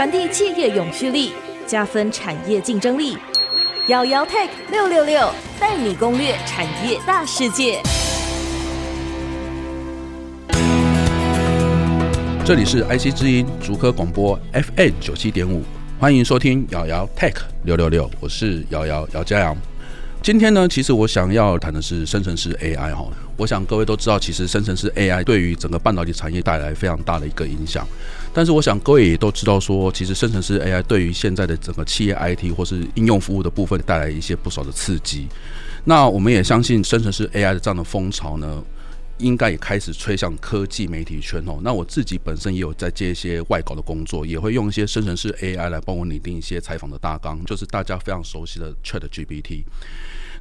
传递企业永续力，加分产业竞争力。瑶瑶 Tech 六六六带你攻略产业大世界。这里是 IC 之音竹科广播 FM 九七点五，欢迎收听瑶瑶 Tech 六六六，我是瑶瑶姚嘉阳。今天呢，其实我想要谈的是生成式 AI 哈。我想各位都知道，其实生成式 AI 对于整个半导体产业带来非常大的一个影响。但是我想各位也都知道说，其实生成式 AI 对于现在的整个企业 IT 或是应用服务的部分带来一些不少的刺激。那我们也相信生成式 AI 的这样的风潮呢，应该也开始吹向科技媒体圈哦。那我自己本身也有在接一些外稿的工作，也会用一些生成式 AI 来帮我拟定一些采访的大纲，就是大家非常熟悉的 ChatGPT。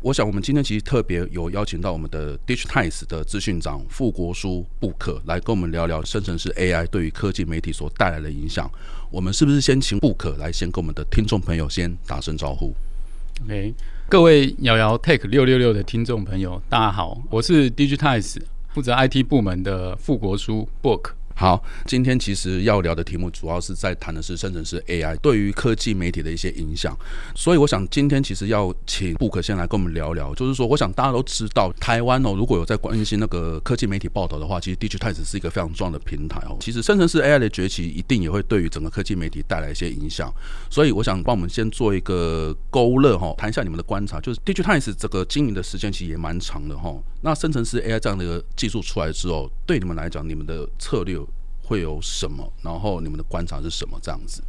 我想我们今天其实特别有邀请到我们的 Digitimes 的资讯长傅国书 Book 来跟我们聊聊生成式 AI 对于科技媒体所带来的影响。我们是不是先请 Book 来先跟我们的听众朋友先打声招呼？OK，各位姚姚 Tech 六六六的听众朋友，大家好，我是 Digitimes。负责 IT 部门的傅国书 Book。好，今天其实要聊的题目主要是在谈的是生成式 AI 对于科技媒体的一些影响，所以我想今天其实要请 Book 先来跟我们聊聊，就是说，我想大家都知道，台湾哦，如果有在关心那个科技媒体报道的话，其实 Digitimes 是一个非常重要的平台哦。其实生成式 AI 的崛起一定也会对于整个科技媒体带来一些影响，所以我想帮我们先做一个勾勒哈，谈一下你们的观察，就是 Digitimes 这个经营的时间其实也蛮长的哈。那生成式 AI 这样的一个技术出来之后，对你们来讲，你们的策略会有什么？然后你们的观察是什么？这样子。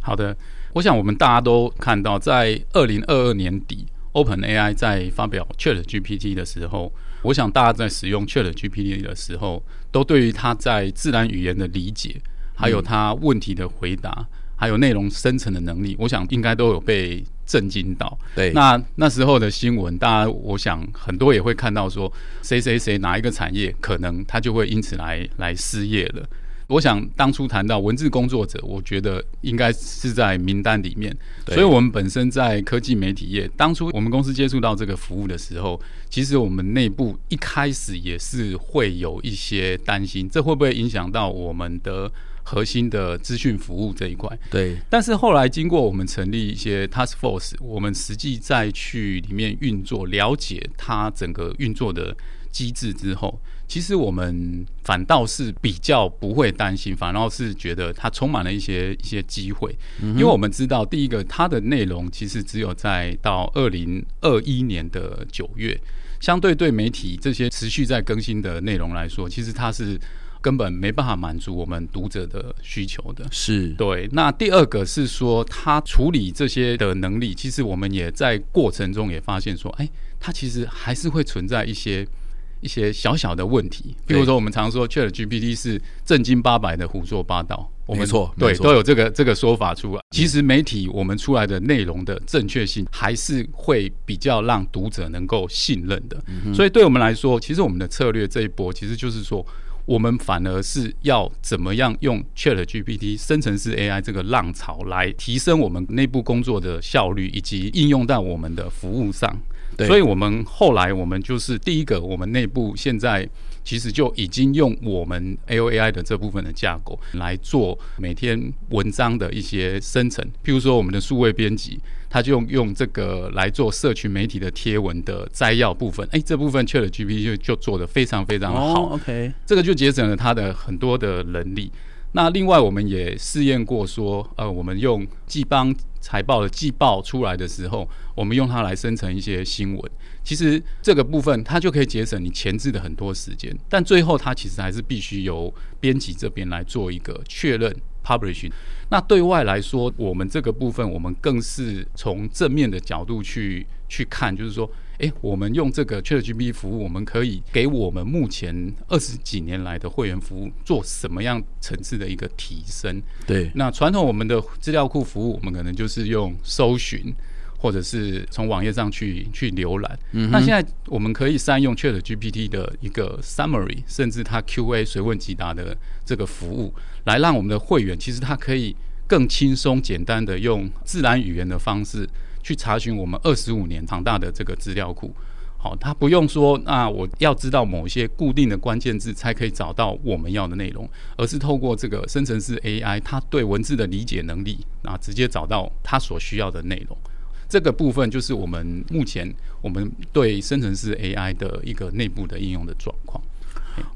好的，我想我们大家都看到，在二零二二年底，OpenAI 在发表 ChatGPT 的时候，我想大家在使用 ChatGPT 的时候，都对于它在自然语言的理解，还有它问题的回答，嗯、还有内容生成的能力，我想应该都有被震惊到。对，那那时候的新闻，大家我想很多也会看到说，谁谁谁哪一个产业可能他就会因此来来失业了。我想当初谈到文字工作者，我觉得应该是在名单里面。所以，我们本身在科技媒体业，当初我们公司接触到这个服务的时候，其实我们内部一开始也是会有一些担心，这会不会影响到我们的核心的资讯服务这一块？对。但是后来经过我们成立一些 task force，我们实际再去里面运作，了解它整个运作的机制之后。其实我们反倒是比较不会担心，反倒是觉得它充满了一些一些机会，因为我们知道，第一个它的内容其实只有在到二零二一年的九月，相对对媒体这些持续在更新的内容来说，其实它是根本没办法满足我们读者的需求的。是对。那第二个是说，它处理这些的能力，其实我们也在过程中也发现说，哎，它其实还是会存在一些。一些小小的问题，比如说我们常说 ChatGPT 是正经八百的胡说八道，我们错对都有这个这个说法出来。其实媒体我们出来的内容的正确性，还是会比较让读者能够信任的。所以对我们来说，其实我们的策略这一波，其实就是说，我们反而是要怎么样用 ChatGPT 生成式 AI 这个浪潮来提升我们内部工作的效率，以及应用到我们的服务上。所以，我们后来我们就是第一个，我们内部现在其实就已经用我们 AOAI 的这部分的架构来做每天文章的一些生成。譬如说，我们的数位编辑，他就用用这个来做社群媒体的贴文的摘要部分。哎，这部分 ChatGPT 就就做得非常非常的好。OK，这个就节省了他的很多的能力。那另外，我们也试验过说，呃，我们用季报财报的季报出来的时候，我们用它来生成一些新闻。其实这个部分它就可以节省你前置的很多时间，但最后它其实还是必须由编辑这边来做一个确认 publishing。那对外来说，我们这个部分我们更是从正面的角度去去看，就是说。诶，我们用这个 ChatGPT 服务，我们可以给我们目前二十几年来的会员服务做什么样层次的一个提升？对，那传统我们的资料库服务，我们可能就是用搜寻，或者是从网页上去去浏览。嗯，那现在我们可以善用 ChatGPT 的一个 summary，甚至它 QA 随问即答的这个服务，来让我们的会员其实他可以更轻松简单的用自然语言的方式。去查询我们二十五年庞大的这个资料库，好，他不用说，那我要知道某些固定的关键字才可以找到我们要的内容，而是透过这个生成式 AI，它对文字的理解能力，啊，直接找到他所需要的内容。这个部分就是我们目前我们对生成式 AI 的一个内部的应用的状。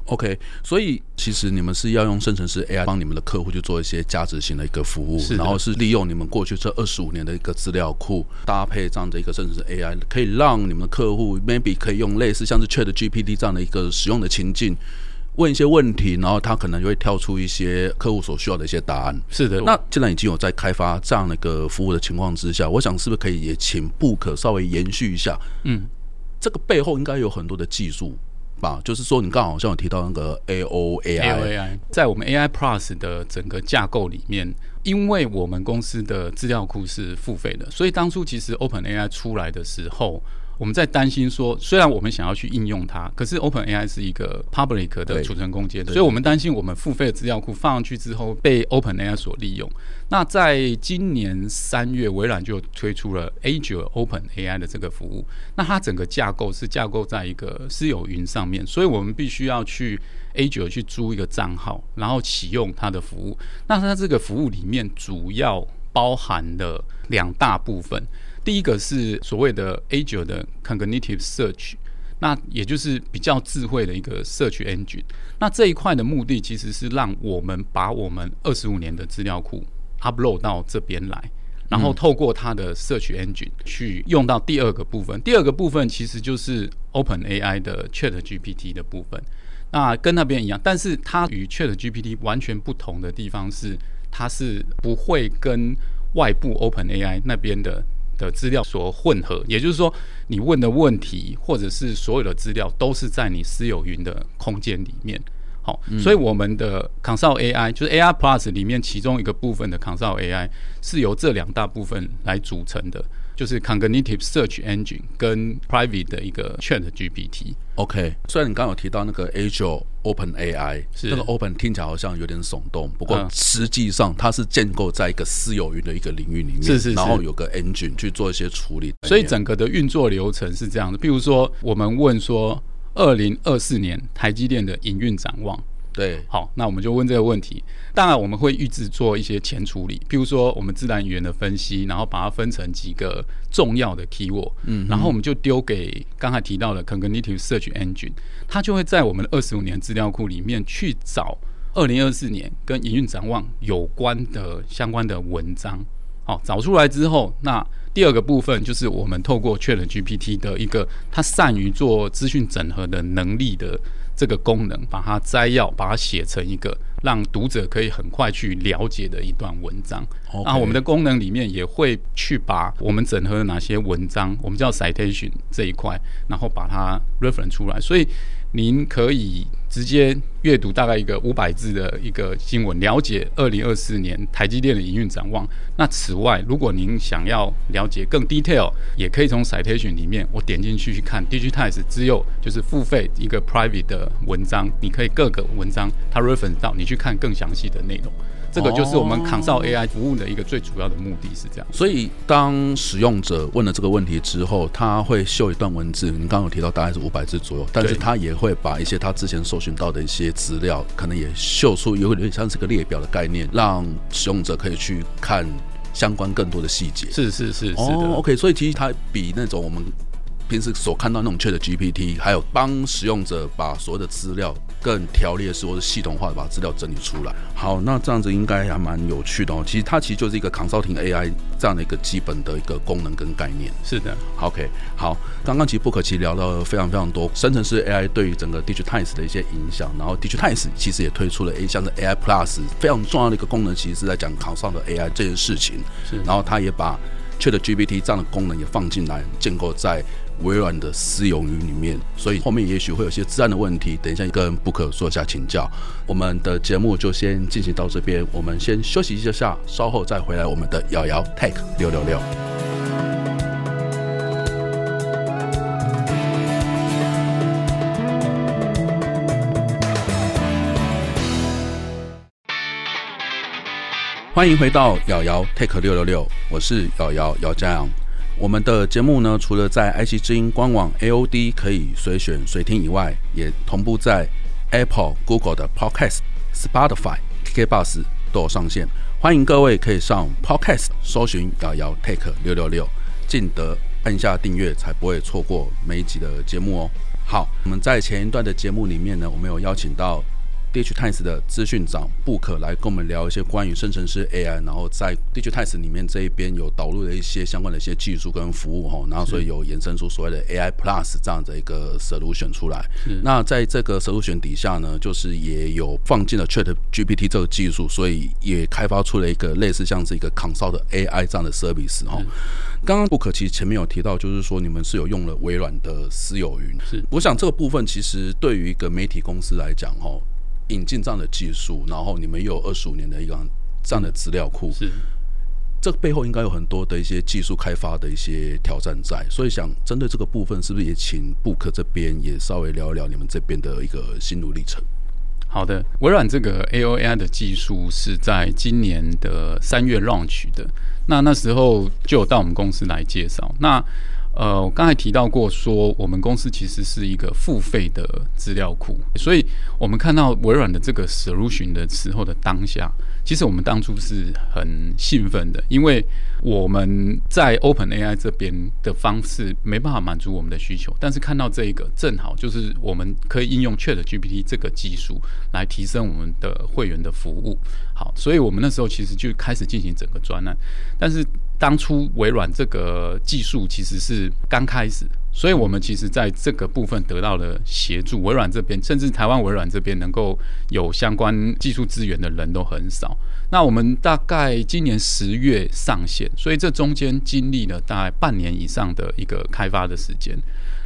OK，所以其实你们是要用生成式 AI 帮你们的客户去做一些价值型的一个服务，然后是利用你们过去这二十五年的一个资料库，搭配这样的一个生成式 AI，可以让你们的客户 maybe 可以用类似像是 ChatGPT 这样的一个使用的情境，问一些问题，然后他可能就会跳出一些客户所需要的一些答案。是的，那既然已经有在开发这样的一个服务的情况之下，我想是不是可以也请 Book 稍微延续一下？嗯，这个背后应该有很多的技术。吧，就是说，你刚好像有提到那个 A O A I，在我们 A I Plus 的整个架构里面，因为我们公司的资料库是付费的，所以当初其实 Open A I 出来的时候。我们在担心说，虽然我们想要去应用它，可是 OpenAI 是一个 public 的储存空间，所以我们担心我们付费的资料库放上去之后被 OpenAI 所利用。那在今年三月，微软就推出了 Azure OpenAI 的这个服务。那它整个架构是架构在一个私有云上面，所以我们必须要去 Azure 去租一个账号，然后启用它的服务。那它这个服务里面主要包含了两大部分。第一个是所谓的 Azure 的 Cognitive Search，那也就是比较智慧的一个 Search Engine。那这一块的目的其实是让我们把我们二十五年的资料库 upload 到这边来，然后透过它的 Search Engine 去用到第二个部分。第二个部分其实就是 OpenAI 的 ChatGPT 的部分。那跟那边一样，但是它与 ChatGPT 完全不同的地方是，它是不会跟外部 OpenAI 那边的。的资料所混合，也就是说，你问的问题或者是所有的资料都是在你私有云的空间里面。好，嗯、所以我们的 Console AI 就是 AI Plus 里面其中一个部分的 Console AI 是由这两大部分来组成的。就是 Cognitive Search Engine 跟 Private 的一个 Chat GPT。OK，虽然你刚刚有提到那个 Azure Open AI，是那个 Open 听起来好像有点耸动，不过实际上它是建构在一个私有云的一个领域里面，是是是，然后有个 Engine 去做一些处理，所以整个的运作流程是这样的。比如说，我们问说，二零二四年台积电的营运展望。对，好，那我们就问这个问题。当然，我们会预制做一些前处理，譬如说我们自然语言的分析，然后把它分成几个重要的 keyword，嗯，然后我们就丢给刚才提到的 Cognitive Search Engine，它就会在我们的二十五年资料库里面去找二零二四年跟营运展望有关的相关的文章。好，找出来之后，那第二个部分就是我们透过 ChatGPT 的一个它善于做资讯整合的能力的。这个功能把它摘要，把它写成一个让读者可以很快去了解的一段文章。然后我们的功能里面也会去把我们整合的哪些文章，我们叫 citation 这一块，然后把它 reference 出来。所以您可以直接阅读大概一个五百字的一个新闻，了解二零二四年台积电的营运展望。那此外，如果您想要了解更 detail，也可以从 citation 里面，我点进去去看 Digitize 只有就是付费一个 private 的文章，你可以各个文章它 reference 到，你去看更详细的内容。这个就是我们 Consult AI 服务的一个最主要的目的是这样。所以当使用者问了这个问题之后，他会秀一段文字，你刚刚有提到大概是五百字左右，但是他也会把一些他之前搜寻到的一些资料，可能也秀出有点像是个列表的概念，让使用者可以去看相关更多的细节。是是是是的。哦，OK，所以其实它比那种我们平时所看到那种 ChatGPT，还有帮使用者把所有的资料。更条列式或者系统化的把资料整理出来。好，那这样子应该还蛮有趣的哦。其实它其实就是一个 consulting AI 这样的一个基本的一个功能跟概念。是的。OK，好，刚刚其实 Book 其实聊了非常非常多生成式 AI 对于整个 Digitize 的一些影响。然后 Digitize 其实也推出了 A 像是 AI Plus 非常重要的一个功能，其实是在讲 consult 的 AI 这件事情。是。然后它也把 ChatGPT 这样的功能也放进来，建构在。微软的私有云里面，所以后面也许会有些自然的问题，等一下跟 Book 说一下请教。我们的节目就先进行到这边，我们先休息一下，稍后再回来我们的瑶瑶 Tech 六六六。欢迎回到瑶瑶 Take 六六六，我是瑶瑶姚嘉阳。我们的节目呢，除了在 IC 之音官网 AOD 可以随选随听以外，也同步在 Apple、Google 的 Podcast、Spotify、KKBox 都有上线。欢迎各位可以上 Podcast 搜寻“瑶瑶 Take 六六六”，记得按下订阅，才不会错过每一集的节目哦。好，我们在前一段的节目里面呢，我们有邀请到。DIGITIMES 的资讯长布克来跟我们聊一些关于生成式 AI，然后在 DIGITIMES 里面这一边有导入了一些相关的一些技术跟服务哈，然后所以有衍生出所谓的 AI Plus 这样的一个 solution 出来。那在这个 solution 底下呢，就是也有放进了 ChatGPT 这个技术，所以也开发出了一个类似像是一个 Consult AI 这样的 service 哈。刚刚布克其实前面有提到，就是说你们是有用了微软的私有云。是，我想这个部分其实对于一个媒体公司来讲哈。引进这样的技术，然后你们又有二十五年的一个这样的资料库，是这个背后应该有很多的一些技术开发的一些挑战在，所以想针对这个部分，是不是也请布克这边也稍微聊一聊你们这边的一个心路历程？好的，微软这个 AOAI 的技术是在今年的三月 launch 的，那那时候就有到我们公司来介绍。那呃，我刚才提到过，说我们公司其实是一个付费的资料库，所以我们看到微软的这个 solution 的时候的当下，其实我们当初是很兴奋的，因为我们在 OpenAI 这边的方式没办法满足我们的需求，但是看到这一个正好就是我们可以应用 ChatGPT 这个技术来提升我们的会员的服务。好，所以我们那时候其实就开始进行整个专案，但是当初微软这个技术其实是刚开始，所以我们其实在这个部分得到了协助。微软这边，甚至台湾微软这边能够有相关技术资源的人都很少。那我们大概今年十月上线，所以这中间经历了大概半年以上的一个开发的时间。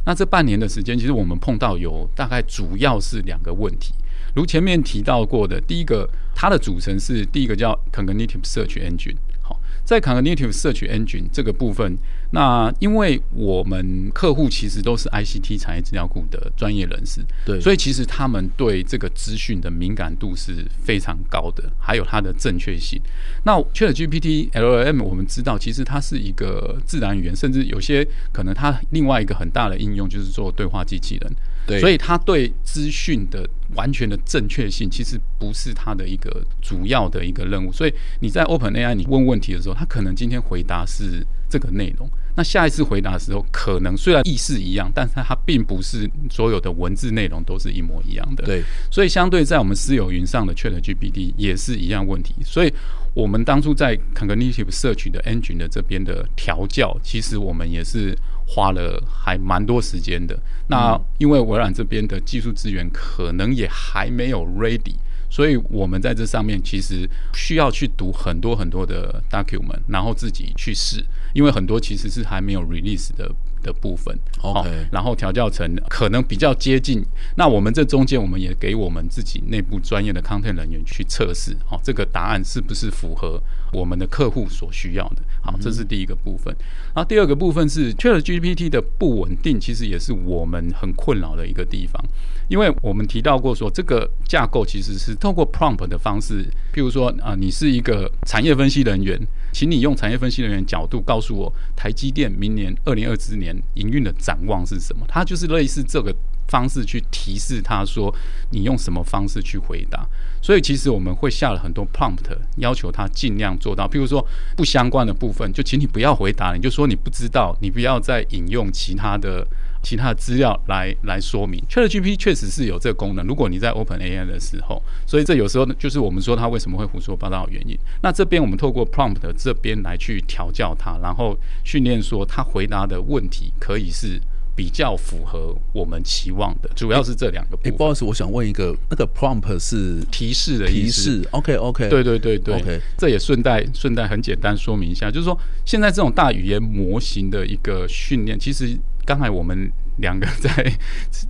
那这半年的时间，其实我们碰到有大概主要是两个问题。如前面提到过的，第一个，它的组成是第一个叫 Cognitive Search Engine。好，在 Cognitive Search Engine 这个部分，那因为我们客户其实都是 ICT 产业资料库的专业人士，对，所以其实他们对这个资讯的敏感度是非常高的，还有它的正确性。那 ChatGPT LLM 我们知道，其实它是一个自然语言，甚至有些可能它另外一个很大的应用就是做对话机器人。对，所以他对资讯的完全的正确性，其实不是他的一个主要的一个任务。所以你在 OpenAI 你问问题的时候，他可能今天回答是这个内容，那下一次回答的时候，可能虽然意思一样，但是它并不是所有的文字内容都是一模一样的。对，所以相对在我们私有云上的 ChatGPT 也是一样问题。所以我们当初在 Cognitive Search 的 Engine 的这边的调教，其实我们也是。花了还蛮多时间的。那因为微软这边的技术资源可能也还没有 ready，所以我们在这上面其实需要去读很多很多的 document，然后自己去试，因为很多其实是还没有 release 的。的部分，OK，然后调教成可能比较接近。那我们这中间，我们也给我们自己内部专业的 content 人员去测试，哦，这个答案是不是符合我们的客户所需要的？好，这是第一个部分。然后第二个部分是 ChatGPT 的不稳定，其实也是我们很困扰的一个地方。因为我们提到过说，这个架构其实是透过 prompt 的方式，譬如说啊，你是一个产业分析人员，请你用产业分析人员角度告诉我，台积电明年二零二四年营运的展望是什么？它就是类似这个方式去提示他说，你用什么方式去回答。所以其实我们会下了很多 prompt，要求他尽量做到，譬如说不相关的部分，就请你不要回答，你就说你不知道，你不要再引用其他的。其他的资料来来说明，ChatGPT 确实是有这个功能。如果你在 OpenAI 的时候，所以这有时候就是我们说它为什么会胡说八道的原因。那这边我们透过 Prompt 这边来去调教它，然后训练说它回答的问题可以是比较符合我们期望的。主要是这两个部分。哎，不好意思，我想问一个，那个 Prompt 是提示的意思。提示，OK OK，对对对对，OK。这也顺带顺带很简单说明一下，就是说现在这种大语言模型的一个训练，其实。刚才我们两个 在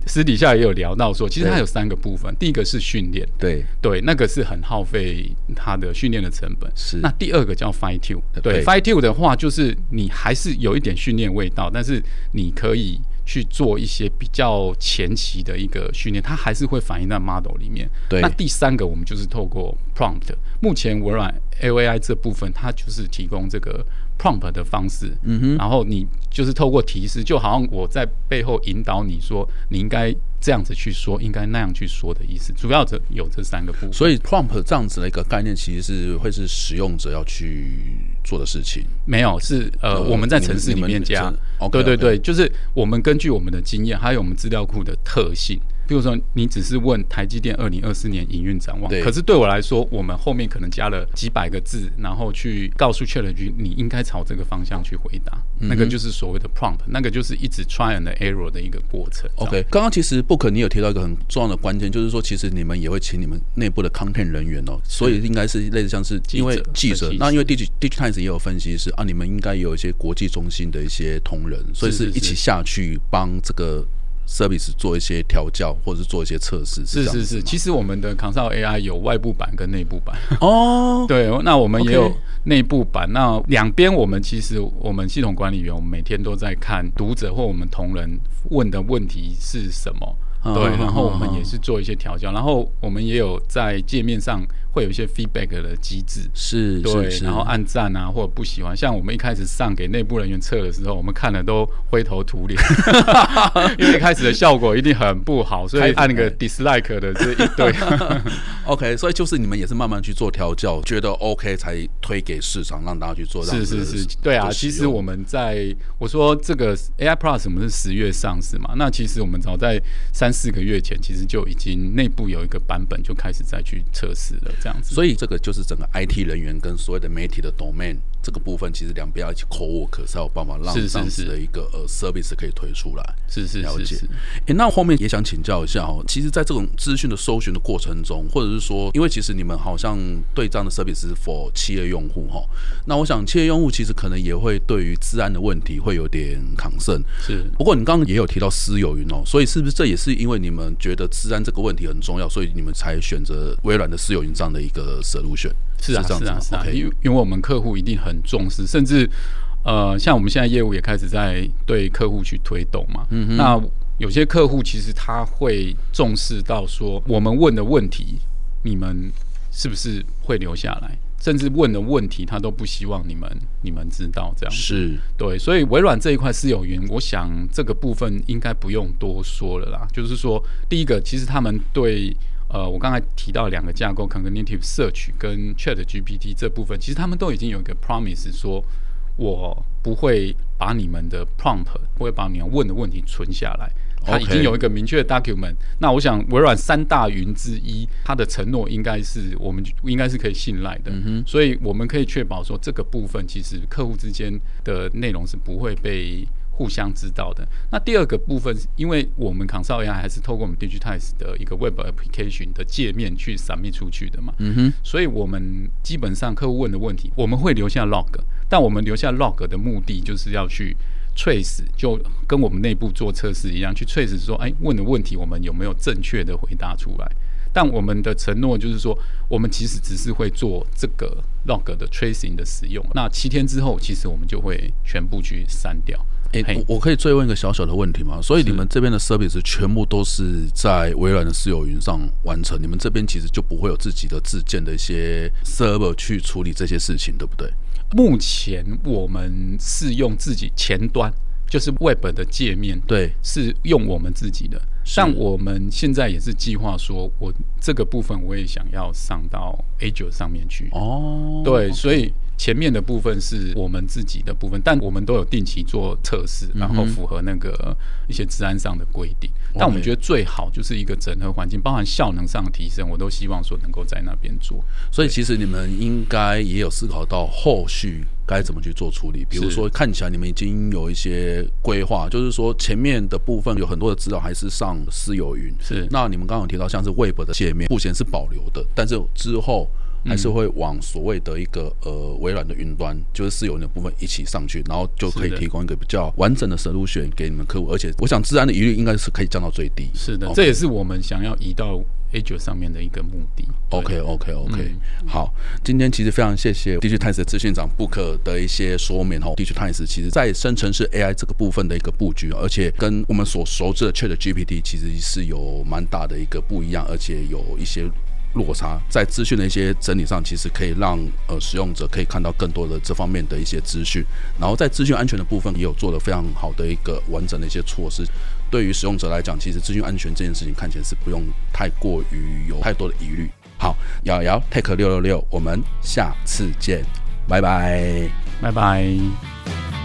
私底下也有聊到说，其实它有三个部分。第一个是训练，对对，那个是很耗费它的训练的成本。是。那第二个叫 fine tune，对，fine tune 的话就是你还是有一点训练味道，但是你可以去做一些比较前期的一个训练，它还是会反映在 model 里面。对。那第三个我们就是透过 prompt，目前微软 AOAI 这部分它就是提供这个 prompt 的方式，嗯哼，然后你就是透过提示，就好像我在背后引导你说，你应该这样子去说，应该那样去说的意思。主要这有这三个部分。所以 prompt 这样子的一个概念，其实是会是使用者要去做的事情。没有，是呃，呃我们在城市里面加。对对对，就是我们根据我们的经验，还有我们资料库的特性。比如说，你只是问台积电二零二四年营运展望，可是对我来说，我们后面可能加了几百个字，然后去告诉 ChatGPT，你应该朝这个方向去回答。嗯、那个就是所谓的 prompt，那个就是一直 try and error 的一个过程。OK，刚刚其实 Book 你有提到一个很重要的关键，就是说，其实你们也会请你们内部的 content 人员哦，所以应该是类似像是因为记者，那因为 Digi Digitimes 也有分析师啊，你们应该有一些国际中心的一些同仁，所以是一起下去帮这个。Service 做一些调教，或者是做一些测试，是是是。其实我们的 Consult AI 有外部版跟内部版。哦，对，那我们也有内部版。那两边我们其实我们系统管理员，我们每天都在看读者或我们同仁问的问题是什么。对，然后我们也是做一些调教，然后我们也有在界面上会有一些 feedback 的机制，是，对，然后按赞啊或者不喜欢，像我们一开始上给内部人员测的时候，我们看了都灰头土脸，因为一开始的效果一定很不好，所以按那个 dislike 的这一堆。OK，所以就是你们也是慢慢去做调教，觉得 OK 才推给市场让大家去做。是是是，对啊，其实我们在我说这个 AI Plus 我们是十月上市嘛，那其实我们早在三。四个月前，其实就已经内部有一个版本就开始再去测试了，所以这个就是整个 IT 人员跟所有的媒体的 domain 这个部分，其实两边要一起 co-work 才有办法让这样子的一个呃 service 可以推出来。是是了解。哎，那后面也想请教一下哦，其实，在这种资讯的搜寻的过程中，或者是说，因为其实你们好像对这样的 service 是 for 企业用户哈，那我想企业用户其实可能也会对于治安的问题会有点 concern。是。不过你刚刚也有提到私有云哦，所以是不是这也是因为你们觉得治安这个问题很重要，所以你们才选择微软的私有云这样的一个 solution？是啊，是啊，是啊，因为因为我们客户一定很重视，甚至呃，像我们现在业务也开始在对客户去推动嘛。那有些客户其实他会重视到说，我们问的问题，你们是不是会留下来？甚至问的问题，他都不希望你们你们知道这样。是对，所以微软这一块私有云，我想这个部分应该不用多说了啦。就是说，第一个，其实他们对呃，我刚才提到两个架构，Cognitive Search 跟 Chat GPT 这部分，其实他们都已经有一个 promise，说我不会把你们的 prompt，不会把你们问的问题存下来。它已经有一个明确的 document，Okay. 那我想微软三大云之一，它的承诺应该是我们应该是可以信赖的，嗯、哼所以我们可以确保说这个部分其实客户之间的内容是不会被互相知道的。那第二个部分，因为我们 Consult AI 还是透过我们 Digitize 的一个 Web Application 的界面去 submit 出去的嘛，嗯哼，所以我们基本上客户问的问题，我们会留下 log，但我们留下 log 的目的就是要去。trace 就跟我们内部做测试一样，去 trace 说，哎，问的问题我们有没有正确的回答出来？但我们的承诺就是说，我们其实只是会做这个 log 的 tracing 的使用。那七天之后，其实我们就会全部去删掉。哎、欸，我我可以追问一个小小的问题吗？所以你们这边的 service 全部都是在微软的私有云上完成，你们这边其实就不会有自己的自建的一些 server 去处理这些事情，对不对？目前我们是用自己前端，就是 Web 的界面，对，是用我们自己的。像我们现在也是计划说，我这个部分我也想要上到 Azure 上面去。哦，对，所以。前面的部分是我们自己的部分，但我们都有定期做测试，然后符合那个一些治安上的规定。嗯、但我们觉得最好就是一个整合环境，包含效能上的提升，我都希望说能够在那边做。所以其实你们应该也有思考到后续该怎么去做处理。比如说，看起来你们已经有一些规划，就是说前面的部分有很多的资料还是上私有云。是。那你们刚刚有提到像是 Web 的界面，目前是保留的，但是之后。还是会往所谓的一个呃微软的云端，就是私有云的部分一起上去，然后就可以提供一个比较完整的 solution 给你们客户，而且我想治安的疑虑应该是可以降到最低。是的这也是我们想要移到 Azure 上面的一个目的。OK OK OK，嗯，好，今天其实非常谢谢 Digitimes 的资讯长 Book 的一些说明哦。Digitimes 其实在生成式 AI 这个部分的一个布局，而且跟我们所熟知的 Chat GPT 其实是有蛮大的一个不一样，而且有一些。落差，在资讯的一些整理上，其实可以让呃使用者可以看到更多的这方面的一些资讯。然后在资讯安全的部分，也有做了非常好的一个完整的一些措施。对于使用者来讲，其实资讯安全这件事情看起来是不用太过于有太多的疑虑。好，瑶瑶 take 六六六，我们下次见，拜拜，拜拜。